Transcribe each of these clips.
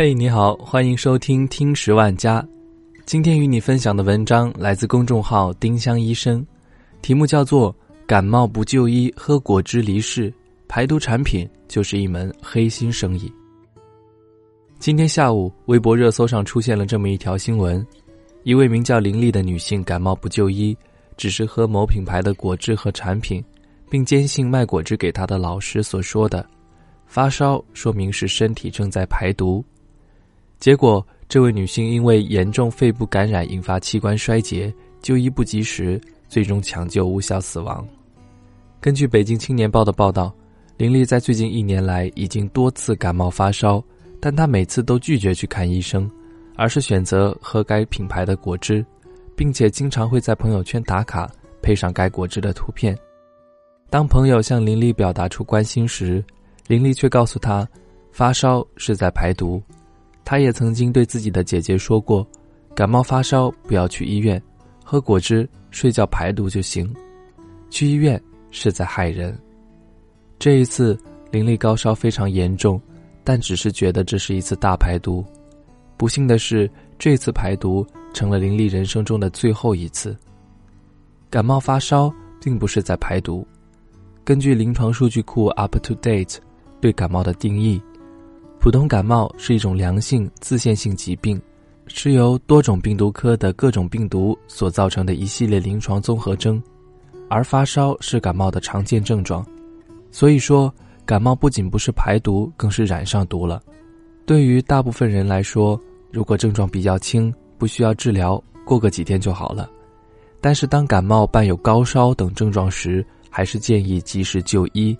嘿，你好，欢迎收听听十万家。今天与你分享的文章来自公众号丁香医生，题目叫做《感冒不就医喝果汁离世，排毒产品就是一门黑心生意》。今天下午，微博热搜上出现了这么一条新闻：一位名叫林丽的女性感冒不就医，只是喝某品牌的果汁和产品，并坚信卖果汁给她的老师所说的，发烧说明是身体正在排毒。结果，这位女性因为严重肺部感染引发器官衰竭，就医不及时，最终抢救无效死亡。根据《北京青年报》的报道，林丽在最近一年来已经多次感冒发烧，但她每次都拒绝去看医生，而是选择喝该品牌的果汁，并且经常会在朋友圈打卡，配上该果汁的图片。当朋友向林丽表达出关心时，林丽却告诉他，发烧是在排毒。他也曾经对自己的姐姐说过：“感冒发烧不要去医院，喝果汁、睡觉排毒就行。去医院是在害人。”这一次，林丽高烧非常严重，但只是觉得这是一次大排毒。不幸的是，这次排毒成了林丽人生中的最后一次。感冒发烧并不是在排毒。根据临床数据库 Up to Date 对感冒的定义。普通感冒是一种良性自限性疾病，是由多种病毒科的各种病毒所造成的一系列临床综合征，而发烧是感冒的常见症状。所以说，感冒不仅不是排毒，更是染上毒了。对于大部分人来说，如果症状比较轻，不需要治疗，过个几天就好了。但是当感冒伴有高烧等症状时，还是建议及时就医。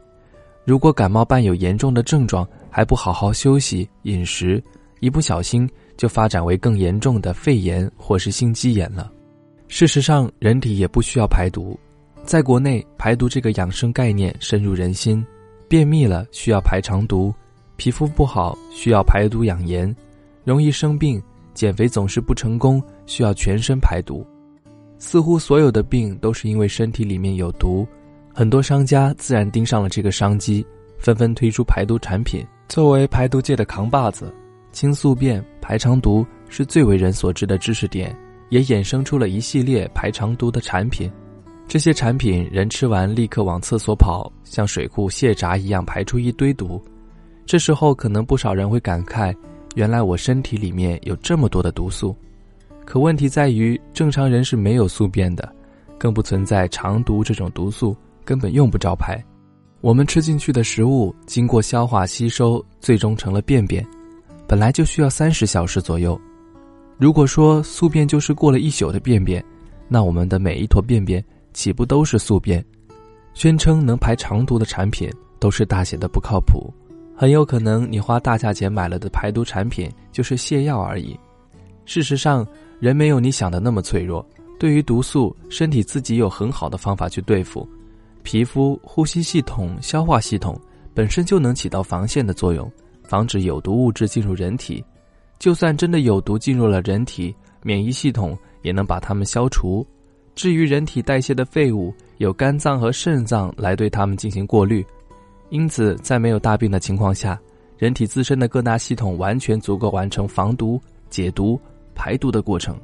如果感冒伴有严重的症状，还不好好休息、饮食，一不小心就发展为更严重的肺炎或是心肌炎了。事实上，人体也不需要排毒。在国内，排毒这个养生概念深入人心。便秘了需要排肠毒，皮肤不好需要排毒养颜，容易生病、减肥总是不成功需要全身排毒。似乎所有的病都是因为身体里面有毒，很多商家自然盯上了这个商机，纷纷推出排毒产品。作为排毒界的扛把子，清宿便、排肠毒是最为人所知的知识点，也衍生出了一系列排肠毒的产品。这些产品人吃完立刻往厕所跑，像水库泄闸一样排出一堆毒。这时候可能不少人会感慨：原来我身体里面有这么多的毒素。可问题在于，正常人是没有宿便的，更不存在肠毒这种毒素，根本用不着排。我们吃进去的食物经过消化吸收，最终成了便便，本来就需要三十小时左右。如果说宿便就是过了一宿的便便，那我们的每一坨便便岂不都是宿便？宣称能排肠毒的产品都是大写的不靠谱，很有可能你花大价钱买了的排毒产品就是泻药而已。事实上，人没有你想的那么脆弱，对于毒素，身体自己有很好的方法去对付。皮肤、呼吸系统、消化系统本身就能起到防线的作用，防止有毒物质进入人体。就算真的有毒进入了人体，免疫系统也能把它们消除。至于人体代谢的废物，有肝脏和肾脏来对它们进行过滤。因此，在没有大病的情况下，人体自身的各大系统完全足够完成防毒、解毒、排毒的过程。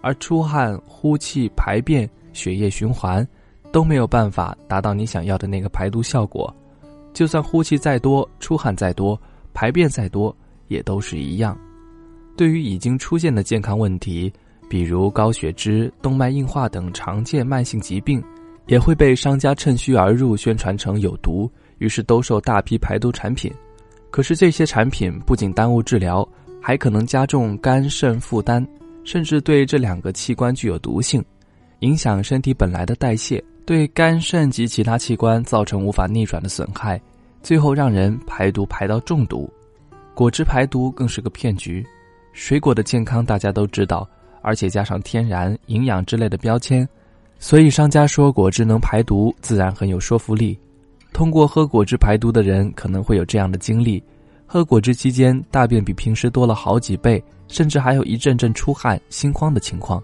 而出汗、呼气、排便、血液循环。都没有办法达到你想要的那个排毒效果，就算呼气再多、出汗再多、排便再多，也都是一样。对于已经出现的健康问题，比如高血脂、动脉硬化等常见慢性疾病，也会被商家趁虚而入，宣传成有毒，于是兜售大批排毒产品。可是这些产品不仅耽误治疗，还可能加重肝肾负担，甚至对这两个器官具有毒性，影响身体本来的代谢。对肝肾及其他器官造成无法逆转的损害，最后让人排毒排到中毒。果汁排毒更是个骗局。水果的健康大家都知道，而且加上天然、营养之类的标签，所以商家说果汁能排毒，自然很有说服力。通过喝果汁排毒的人可能会有这样的经历：喝果汁期间大便比平时多了好几倍，甚至还有一阵阵出汗、心慌的情况。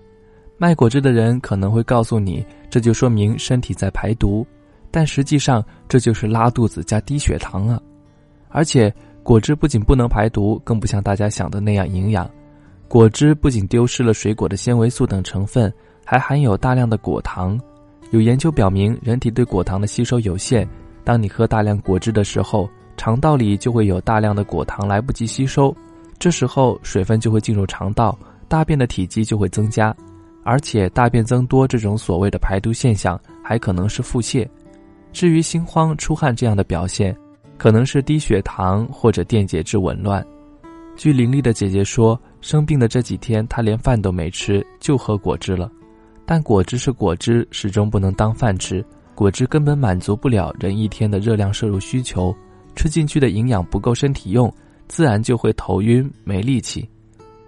卖果汁的人可能会告诉你，这就说明身体在排毒，但实际上这就是拉肚子加低血糖啊！而且果汁不仅不能排毒，更不像大家想的那样营养。果汁不仅丢失了水果的纤维素等成分，还含有大量的果糖。有研究表明，人体对果糖的吸收有限。当你喝大量果汁的时候，肠道里就会有大量的果糖来不及吸收，这时候水分就会进入肠道，大便的体积就会增加。而且大便增多这种所谓的排毒现象，还可能是腹泻。至于心慌、出汗这样的表现，可能是低血糖或者电解质紊乱。据林丽的姐姐说，生病的这几天，她连饭都没吃，就喝果汁了。但果汁是果汁，始终不能当饭吃。果汁根本满足不了人一天的热量摄入需求，吃进去的营养不够身体用，自然就会头晕没力气。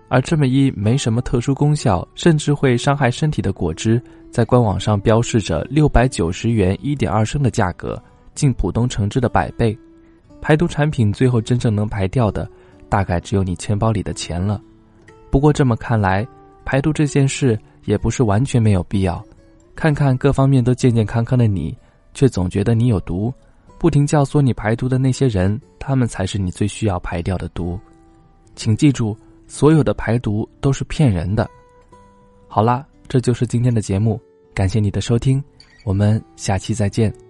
而这么一没什么特殊功效，甚至会伤害身体的果汁，在官网上标示着六百九十元一点二升的价格，近浦东橙汁的百倍。排毒产品最后真正能排掉的，大概只有你钱包里的钱了。不过这么看来，排毒这件事也不是完全没有必要。看看各方面都健健康康的你，却总觉得你有毒，不停教唆你排毒的那些人，他们才是你最需要排掉的毒。请记住。所有的排毒都是骗人的。好啦，这就是今天的节目，感谢你的收听，我们下期再见。